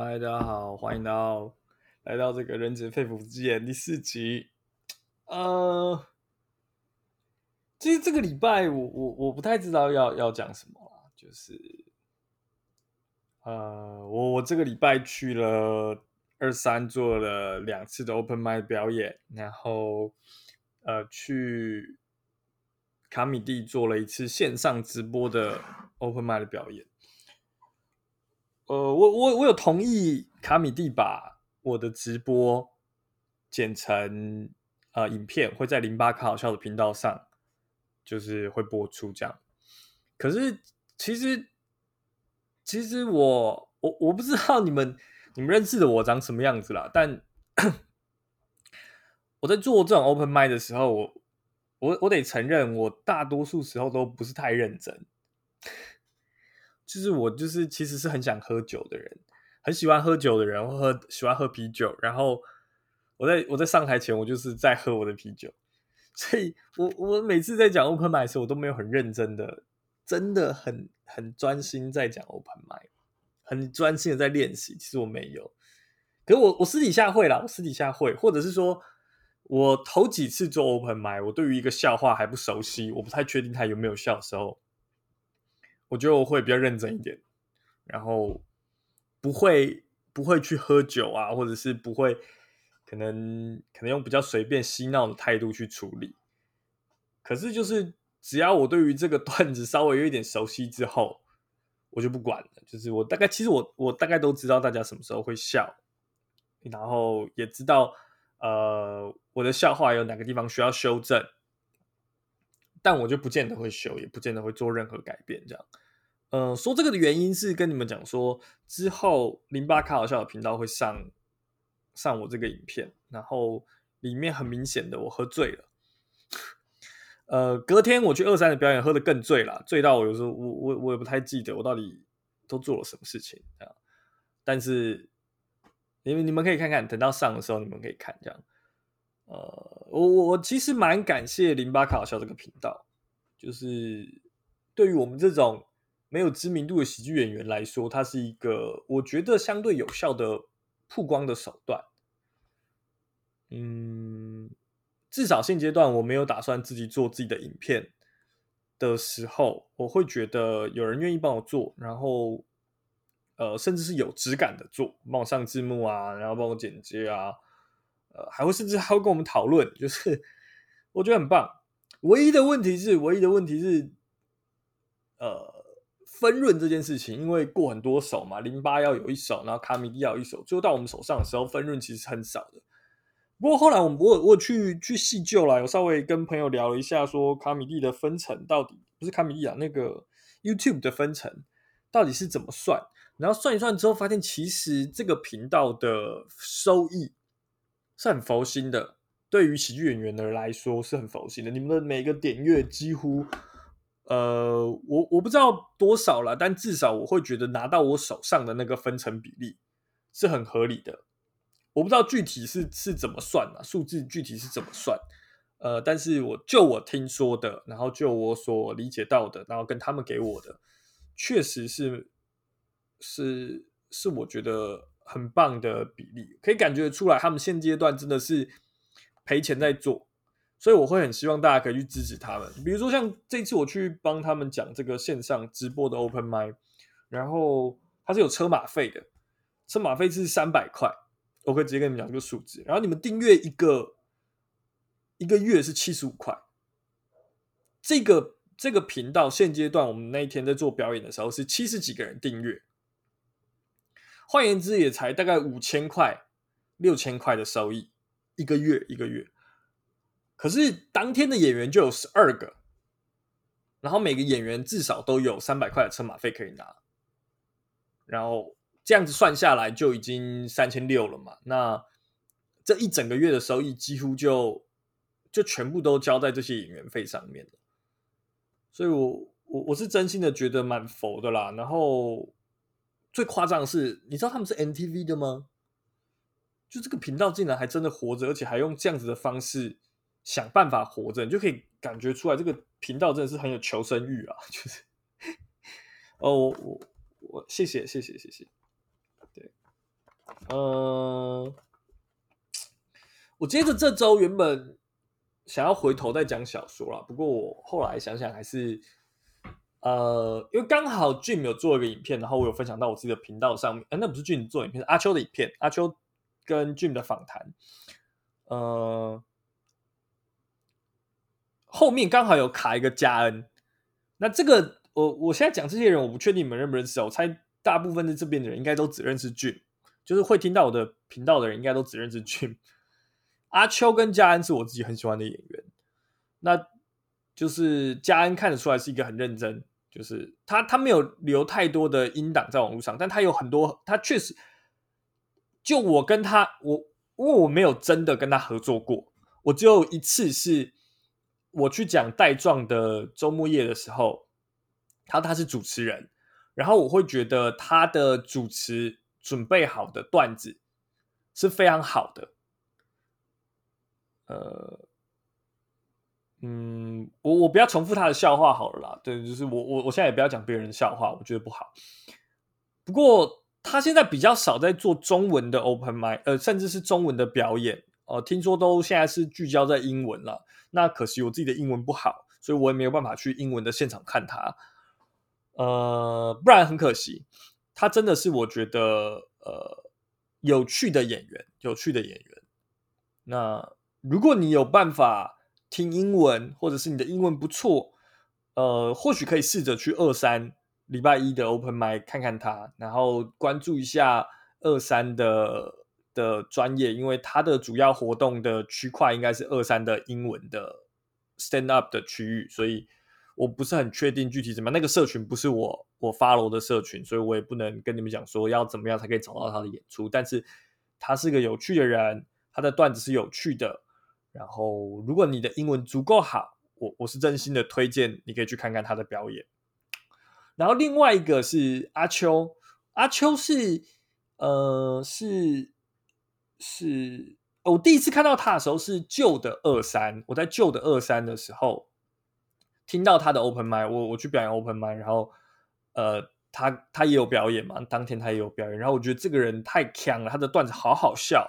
嗨，大家好，欢迎到来到这个人子肺腑之言第四集。呃，其实这个礼拜我我我不太知道要要讲什么，就是呃，我我这个礼拜去了二三做了两次的 Open Mic 表演，然后呃去卡米蒂做了一次线上直播的 Open Mic 的表演。呃，我我我有同意卡米蒂把我的直播剪成呃影片，会在零八卡好笑的频道上，就是会播出这样。可是其实其实我我我不知道你们你们认识的我长什么样子啦，但我在做这种 open mic 的时候，我我我得承认，我大多数时候都不是太认真。就是我，就是其实是很想喝酒的人，很喜欢喝酒的人，我喝喜欢喝啤酒。然后我在我在上台前，我就是在喝我的啤酒。所以我我每次在讲 open m i 的时候，我都没有很认真的，真的很很专心在讲 open m i 很专心的在练习。其实我没有，可是我我私底下会啦，我私底下会，或者是说我头几次做 open m i 我对于一个笑话还不熟悉，我不太确定他有没有笑的时候。我觉得我会比较认真一点，然后不会不会去喝酒啊，或者是不会可能可能用比较随便嬉闹的态度去处理。可是就是只要我对于这个段子稍微有一点熟悉之后，我就不管了。就是我大概其实我我大概都知道大家什么时候会笑，然后也知道呃我的笑话有哪个地方需要修正。但我就不见得会修，也不见得会做任何改变。这样，呃，说这个的原因是跟你们讲说，之后零八卡好笑的频道会上上我这个影片，然后里面很明显的我喝醉了。呃，隔天我去二三的表演，喝得更醉了，醉到我有时候我我我也不太记得我到底都做了什么事情这样。但是你们你们可以看看，等到上的时候你们可以看这样。呃，我我我其实蛮感谢零八卡笑这个频道，就是对于我们这种没有知名度的喜剧演员来说，它是一个我觉得相对有效的曝光的手段。嗯，至少现阶段我没有打算自己做自己的影片的时候，我会觉得有人愿意帮我做，然后呃，甚至是有质感的做，帮我上字幕啊，然后帮我剪接啊。还会甚至还会跟我们讨论，就是我觉得很棒。唯一的问题是，唯一的问题是，呃，分润这件事情，因为过很多手嘛，零八要有一手，然后卡米地要一手，最后到我们手上的时候，分润其实很少的。不过后来我们我我去去细究了，有稍微跟朋友聊了一下，说卡米地的分成到底不是卡米地啊，那个 YouTube 的分成到底是怎么算？然后算一算之后，发现其实这个频道的收益。是很佛心的，对于喜剧演员的来说是很佛心的。你们的每个点阅几乎，呃，我我不知道多少了，但至少我会觉得拿到我手上的那个分成比例是很合理的。我不知道具体是是怎么算的，数字具体是怎么算，呃，但是我就我听说的，然后就我所理解到的，然后跟他们给我的，确实是是是我觉得。很棒的比例，可以感觉出来，他们现阶段真的是赔钱在做，所以我会很希望大家可以去支持他们。比如说像这次我去帮他们讲这个线上直播的 Open Mic，然后它是有车马费的，车马费是三百块，我可以直接跟你们讲这个数字。然后你们订阅一个一个月是七十五块，这个这个频道现阶段我们那一天在做表演的时候是七十几个人订阅。换言之，也才大概五千块、六千块的收益，一个月一个月。可是当天的演员就有十二个，然后每个演员至少都有三百块的车马费可以拿，然后这样子算下来就已经三千六了嘛。那这一整个月的收益几乎就就全部都交在这些演员费上面了。所以我我我是真心的觉得蛮佛的啦。然后。最夸张的是，你知道他们是 MTV 的吗？就这个频道竟然还真的活着，而且还用这样子的方式想办法活着，你就可以感觉出来这个频道真的是很有求生欲啊！就是，哦，我我我谢谢谢谢谢谢，对，呃，我接着这周原本想要回头再讲小说啦，不过我后来想想还是，呃，因为刚好 Jim 有做一个影片，然后我有分享到我自己的频道上面。哎，那不是 Jim 做影片，是阿秋的影片，阿秋跟 Jim 的访谈。呃，后面刚好有卡一个加恩，那这个我我现在讲这些人，我不确定你们认不认识，我猜大部分在这边的人应该都只认识 Jim。就是会听到我的频道的人，应该都只认识 Jim。阿秋跟嘉恩是我自己很喜欢的演员。那就是嘉恩看得出来是一个很认真，就是他他没有留太多的音档在网络上，但他有很多，他确实就我跟他我因为我没有真的跟他合作过，我只有一次是我去讲带状的周末夜的时候，他他是主持人，然后我会觉得他的主持。准备好的段子是非常好的，呃，嗯，我我不要重复他的笑话好了啦，对，就是我我我现在也不要讲别人的笑话，我觉得不好。不过他现在比较少在做中文的 open mic，呃，甚至是中文的表演哦，呃，听说都现在是聚焦在英文了。那可惜我自己的英文不好，所以我也没有办法去英文的现场看他，呃，不然很可惜。他真的是我觉得呃有趣的演员，有趣的演员。那如果你有办法听英文，或者是你的英文不错，呃，或许可以试着去二三礼拜一的 Open Mic 看看他，然后关注一下二三的的专业，因为他的主要活动的区块应该是二三的英文的 Stand Up 的区域，所以。我不是很确定具体怎么样，那个社群不是我我 follow 的社群，所以我也不能跟你们讲说要怎么样才可以找到他的演出。但是他是个有趣的人，他的段子是有趣的。然后如果你的英文足够好，我我是真心的推荐你可以去看看他的表演。然后另外一个是阿秋，阿秋是呃是是我第一次看到他的时候是旧的二三，我在旧的二三的时候。听到他的 open mic，我我去表演 open mic，然后呃，他他也有表演嘛，当天他也有表演，然后我觉得这个人太强了，他的段子好好笑，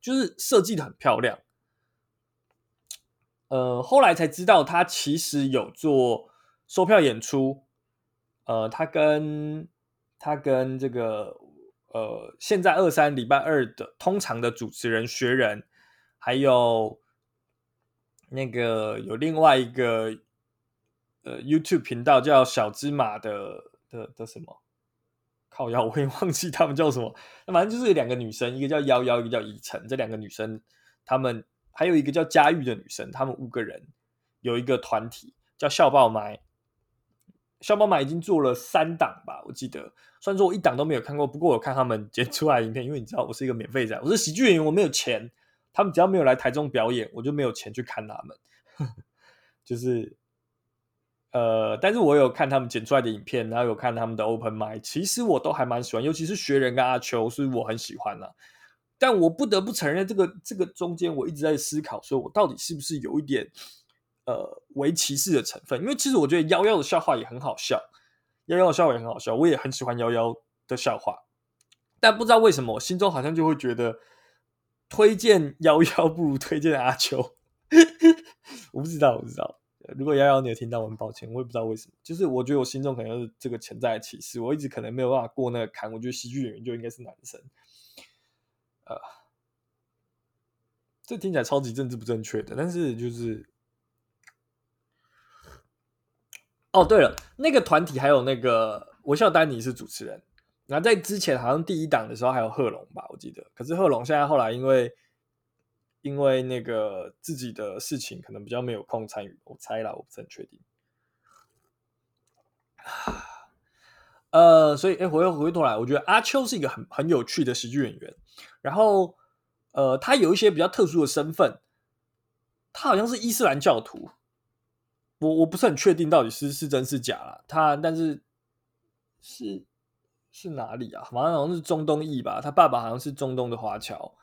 就是设计的很漂亮。呃，后来才知道他其实有做售票演出，呃，他跟他跟这个呃，现在二三礼拜二的通常的主持人学人，还有那个有另外一个。呃，YouTube 频道叫小芝麻的的的什么？靠腰，我也忘记他们叫什么。那反正就是两个女生，一个叫幺幺，一个叫以晨。这两个女生，她们还有一个叫佳玉的女生，她们五个人有一个团体叫笑爆麦。笑爆麦已经做了三档吧，我记得。虽然说我一档都没有看过，不过我看他们剪出来的影片，因为你知道我是一个免费仔，我是喜剧演员，我没有钱。他们只要没有来台中表演，我就没有钱去看他们。就是。呃，但是我有看他们剪出来的影片，然后有看他们的 open 麦其实我都还蛮喜欢，尤其是学人跟阿秋，所以我很喜欢啦。但我不得不承认，这个这个中间我一直在思考，说我到底是不是有一点呃为歧视的成分？因为其实我觉得夭夭的笑话也很好笑，夭夭的笑话也很好笑，我也很喜欢夭夭的笑话，但不知道为什么，我心中好像就会觉得推荐夭夭不如推荐阿秋，我不知道，我不知道。如果夭夭你有听到，我很抱歉，我也不知道为什么，就是我觉得我心中可能是这个潜在的歧视，我一直可能没有办法过那个坎。我觉得喜剧演员就应该是男生，呃，这听起来超级政治不正确的，但是就是，哦，对了，那个团体还有那个我笑丹尼是主持人，然后在之前好像第一档的时候还有贺龙吧，我记得，可是贺龙现在后来因为。因为那个自己的事情可能比较没有空参与，我猜啦，我不是很确定。呃，所以哎，回回过头来，我觉得阿秋是一个很很有趣的喜剧演员。然后，呃，他有一些比较特殊的身份，他好像是伊斯兰教徒，我我不是很确定到底是是真是假啦。他但是是是哪里啊？好像好像是中东裔吧，他爸爸好像是中东的华侨。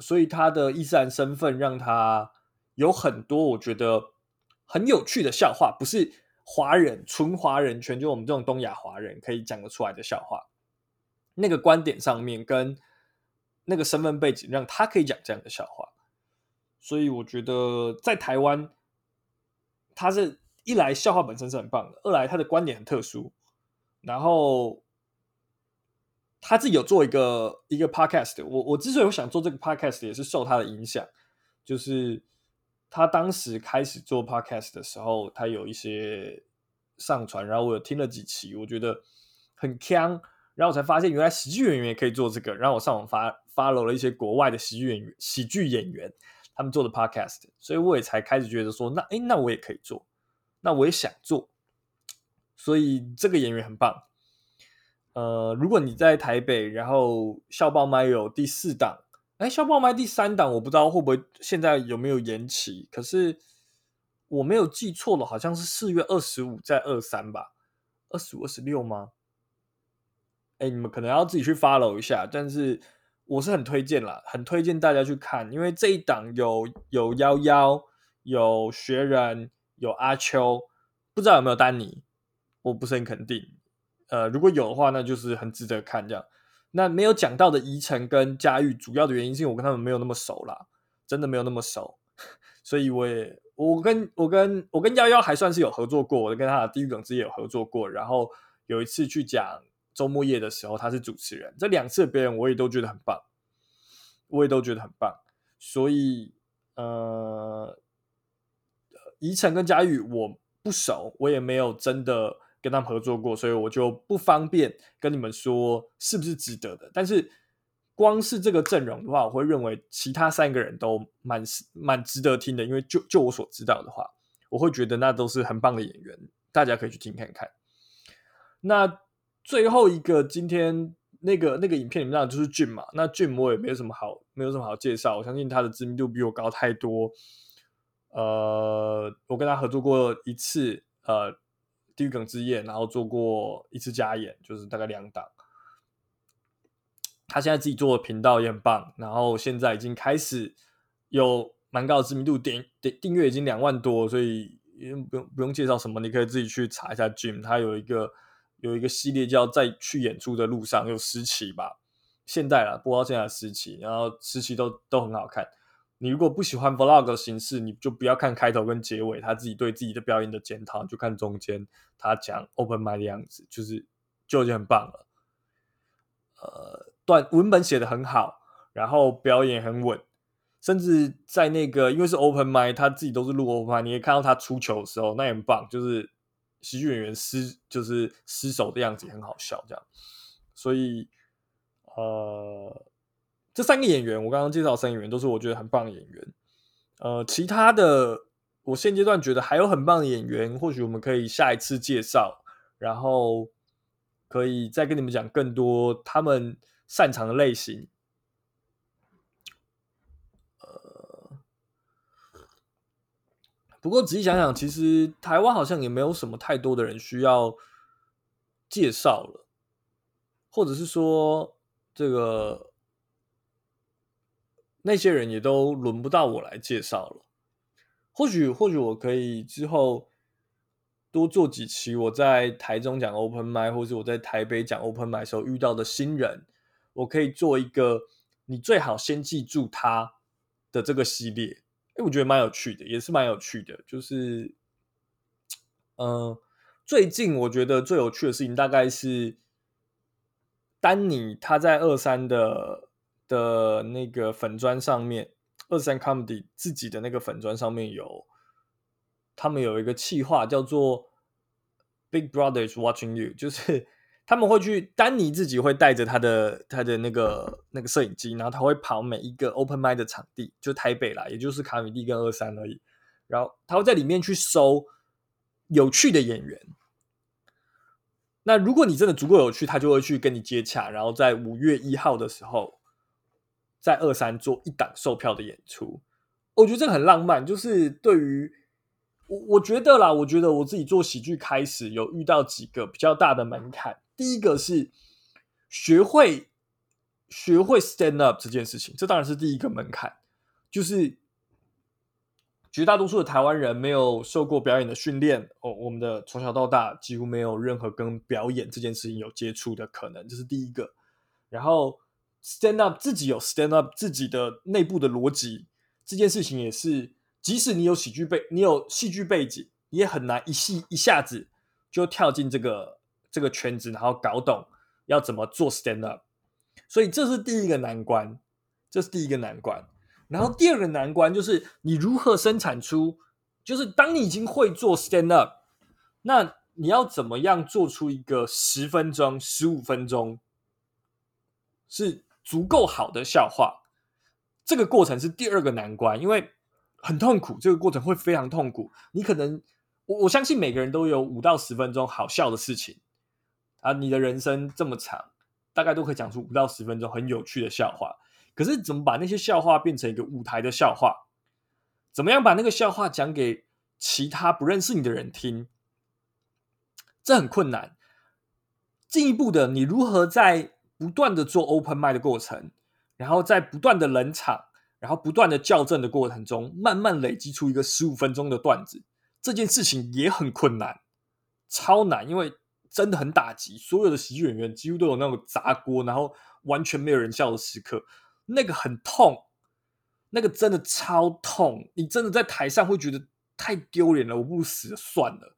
所以他的伊斯兰身份让他有很多我觉得很有趣的笑话，不是华人纯华人圈，就我们这种东亚华人可以讲得出来的笑话。那个观点上面跟那个身份背景，让他可以讲这样的笑话。所以我觉得在台湾，他是一来笑话本身是很棒的，二来他的观点很特殊，然后他自己有做一个一个 podcast。我我之所以我想做这个 podcast，也是受他的影响，就是他当时开始做 podcast 的时候，他有一些上传，然后我有听了几期，我觉得很锵，然后我才发现原来喜剧演员也可以做这个，然后我上网发 follow 了一些国外的喜剧演员，喜剧演员。他们做的 podcast，所以我也才开始觉得说，那诶，那我也可以做，那我也想做，所以这个演员很棒。呃，如果你在台北，然后笑爆麦有第四档，诶，笑爆麦第三档，我不知道会不会现在有没有延期，可是我没有记错了，好像是四月二十五在二三吧，二十五、二十六吗？诶，你们可能要自己去 follow 一下，但是。我是很推荐啦，很推荐大家去看，因为这一档有有幺幺，有学人，有阿秋，不知道有没有丹尼，我不是很肯定。呃，如果有的话，那就是很值得看这样。那没有讲到的宜城跟嘉玉，主要的原因是我跟他们没有那么熟啦，真的没有那么熟，所以我也我跟我跟我跟幺幺还算是有合作过，我跟他的地狱梗之夜有合作过，然后有一次去讲。周末夜的时候，他是主持人。这两次的表演我也都觉得很棒，我也都觉得很棒。所以，呃，宜城跟嘉玉我不熟，我也没有真的跟他们合作过，所以我就不方便跟你们说是不是值得的。但是，光是这个阵容的话，我会认为其他三个人都蛮蛮值得听的，因为就就我所知道的话，我会觉得那都是很棒的演员，大家可以去听看看。那。最后一个今天那个那个影片里面就是俊嘛，那俊我也没有什么好没有什么好介绍，我相信他的知名度比我高太多。呃，我跟他合作过一次，呃，地狱梗之夜，然后做过一次加演，就是大概两档。他现在自己做的频道也很棒，然后现在已经开始有蛮高的知名度，点点订阅已经两万多，所以不用不用介绍什么，你可以自己去查一下 Jim，他有一个。有一个系列叫在去演出的路上，有十期吧，现在了播到现在十期，然后十期都都很好看。你如果不喜欢 vlog 的形式，你就不要看开头跟结尾，他自己对自己的表演的检讨，就看中间他讲 open m i 的样子，就是就已经很棒了。呃，段文本写的很好，然后表演很稳，甚至在那个因为是 open m i 他自己都是录 open m i 你也看到他出球的时候，那也很棒，就是。喜剧演员失就是失手的样子也很好笑，这样，所以呃，这三个演员我刚刚介绍三个演员都是我觉得很棒的演员，呃，其他的我现阶段觉得还有很棒的演员，或许我们可以下一次介绍，然后可以再跟你们讲更多他们擅长的类型。不过仔细想想，其实台湾好像也没有什么太多的人需要介绍了，或者是说，这个那些人也都轮不到我来介绍了。或许，或许我可以之后多做几期我在台中讲 Open m i 或者我在台北讲 Open m i 时候遇到的新人，我可以做一个你最好先记住他的这个系列。哎，我觉得蛮有趣的，也是蛮有趣的。就是，嗯、最近我觉得最有趣的事情，大概是丹尼他在二三的的那个粉砖上面，二三 comedy 自己的那个粉砖上面有，他们有一个企划叫做 Big Brothers watching you，就是。他们会去，丹尼自己会带着他的他的那个那个摄影机，然后他会跑每一个 open mic 的场地，就台北啦，也就是卡米蒂跟二三而已。然后他会在里面去搜有趣的演员。那如果你真的足够有趣，他就会去跟你接洽，然后在五月一号的时候，在二三做一档售票的演出。我觉得这个很浪漫，就是对于。我我觉得啦，我觉得我自己做喜剧开始有遇到几个比较大的门槛。第一个是学会学会 stand up 这件事情，这当然是第一个门槛。就是绝大多数的台湾人没有受过表演的训练，哦，我们的从小到大几乎没有任何跟表演这件事情有接触的可能，这是第一个。然后 stand up 自己有 stand up 自己的内部的逻辑，这件事情也是，即使你有喜剧背，你有戏剧背景，也很难一戏一下子就跳进这个这个圈子，然后搞懂要怎么做 stand up。所以这是第一个难关，这是第一个难关。然后第二个难关就是你如何生产出，就是当你已经会做 stand up，那你要怎么样做出一个十分钟、十五分钟是足够好的笑话？这个过程是第二个难关，因为很痛苦，这个过程会非常痛苦。你可能，我我相信每个人都有五到十分钟好笑的事情啊，你的人生这么长，大概都可以讲出五到十分钟很有趣的笑话。可是怎么把那些笑话变成一个舞台的笑话？怎么样把那个笑话讲给其他不认识你的人听？这很困难。进一步的，你如何在不断的做 open mic 的过程，然后在不断的冷场，然后不断的校正的过程中，慢慢累积出一个十五分钟的段子，这件事情也很困难，超难，因为真的很打击。所有的喜剧演员几乎都有那种砸锅，然后完全没有人笑的时刻，那个很痛，那个真的超痛，你真的在台上会觉得太丢脸了，我不如死了算了。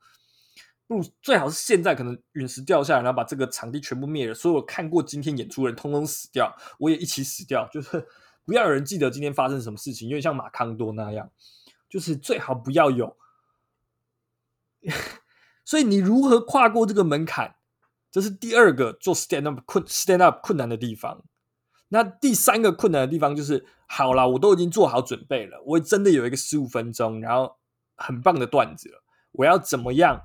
不如最好是现在可能陨石掉下来，然后把这个场地全部灭了，所有看过今天演出的人通通死掉，我也一起死掉。就是不要有人记得今天发生什么事情，因为像马康多那样，就是最好不要有。所以你如何跨过这个门槛，这是第二个做 stand up 困 stand up 困难的地方。那第三个困难的地方就是，好啦，我都已经做好准备了，我真的有一个十五分钟，然后很棒的段子了，我要怎么样？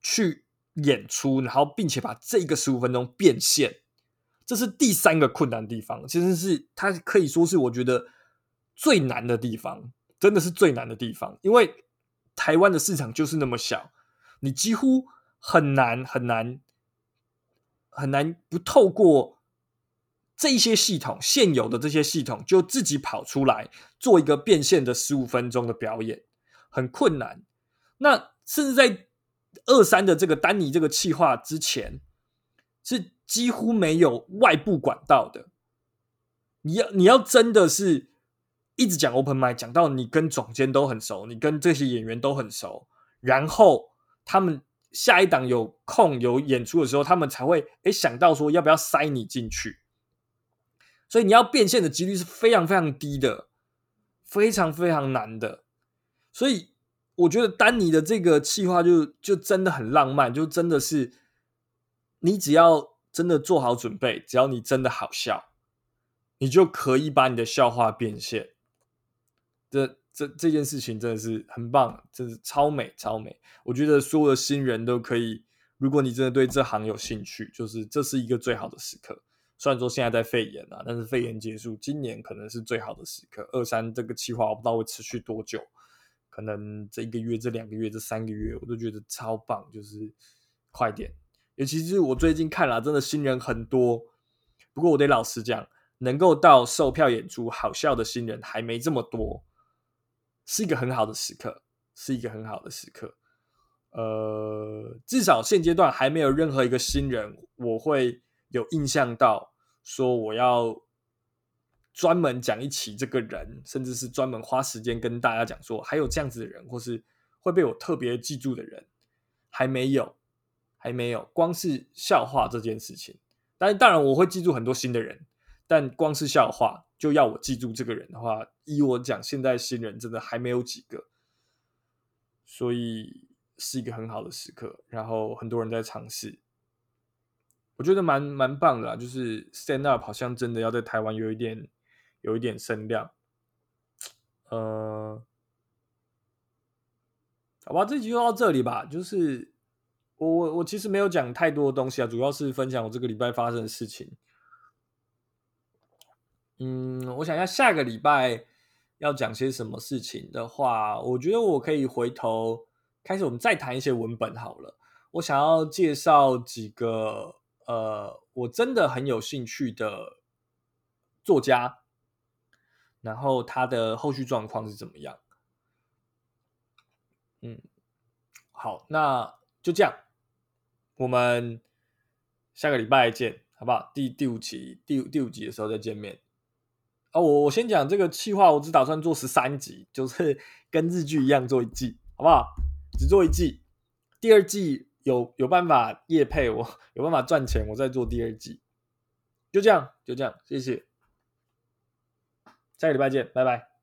去演出，然后并且把这个十五分钟变现，这是第三个困难的地方。其实是它可以说是我觉得最难的地方，真的是最难的地方。因为台湾的市场就是那么小，你几乎很难很难很难不透过这一些系统现有的这些系统，就自己跑出来做一个变现的十五分钟的表演，很困难。那甚至在二三的这个丹尼这个企划之前是几乎没有外部管道的。你要你要真的是一直讲 open mic，讲到你跟总监都很熟，你跟这些演员都很熟，然后他们下一档有空有演出的时候，他们才会诶想到说要不要塞你进去。所以你要变现的几率是非常非常低的，非常非常难的。所以。我觉得丹尼的这个企划就就真的很浪漫，就真的是你只要真的做好准备，只要你真的好笑，你就可以把你的笑话变现。这这这件事情真的是很棒，真是超美超美。我觉得所有的新人都可以，如果你真的对这行有兴趣，就是这是一个最好的时刻。虽然说现在在肺炎啊，但是肺炎结束，今年可能是最好的时刻。二三这个企划我不知道会持续多久。可能这一个月、这两个月、这三个月，我都觉得超棒，就是快点。尤其是我最近看了，真的新人很多。不过我得老实讲，能够到售票演出好笑的新人还没这么多，是一个很好的时刻，是一个很好的时刻。呃，至少现阶段还没有任何一个新人我会有印象到说我要。专门讲一期这个人，甚至是专门花时间跟大家讲说，还有这样子的人，或是会被我特别记住的人，还没有，还没有。光是笑话这件事情，但当然我会记住很多新的人，但光是笑话就要我记住这个人的话，依我讲，现在新人真的还没有几个，所以是一个很好的时刻。然后很多人在尝试，我觉得蛮蛮棒的啦，就是 stand up 好像真的要在台湾有一点。有一点声量，呃，好吧，这集就到这里吧。就是我我我其实没有讲太多的东西啊，主要是分享我这个礼拜发生的事情。嗯，我想一下下个礼拜要讲些什么事情的话，我觉得我可以回头开始，我们再谈一些文本好了。我想要介绍几个呃，我真的很有兴趣的作家。然后他的后续状况是怎么样？嗯，好，那就这样，我们下个礼拜见。好不好？第第五期第第五集的时候再见面。啊，我我先讲这个计划，我只打算做十三集，就是跟日剧一样做一季，好不好？只做一季，第二季有有办法业配我，有办法赚钱，我再做第二季。就这样，就这样，谢谢。下个礼拜见，拜拜。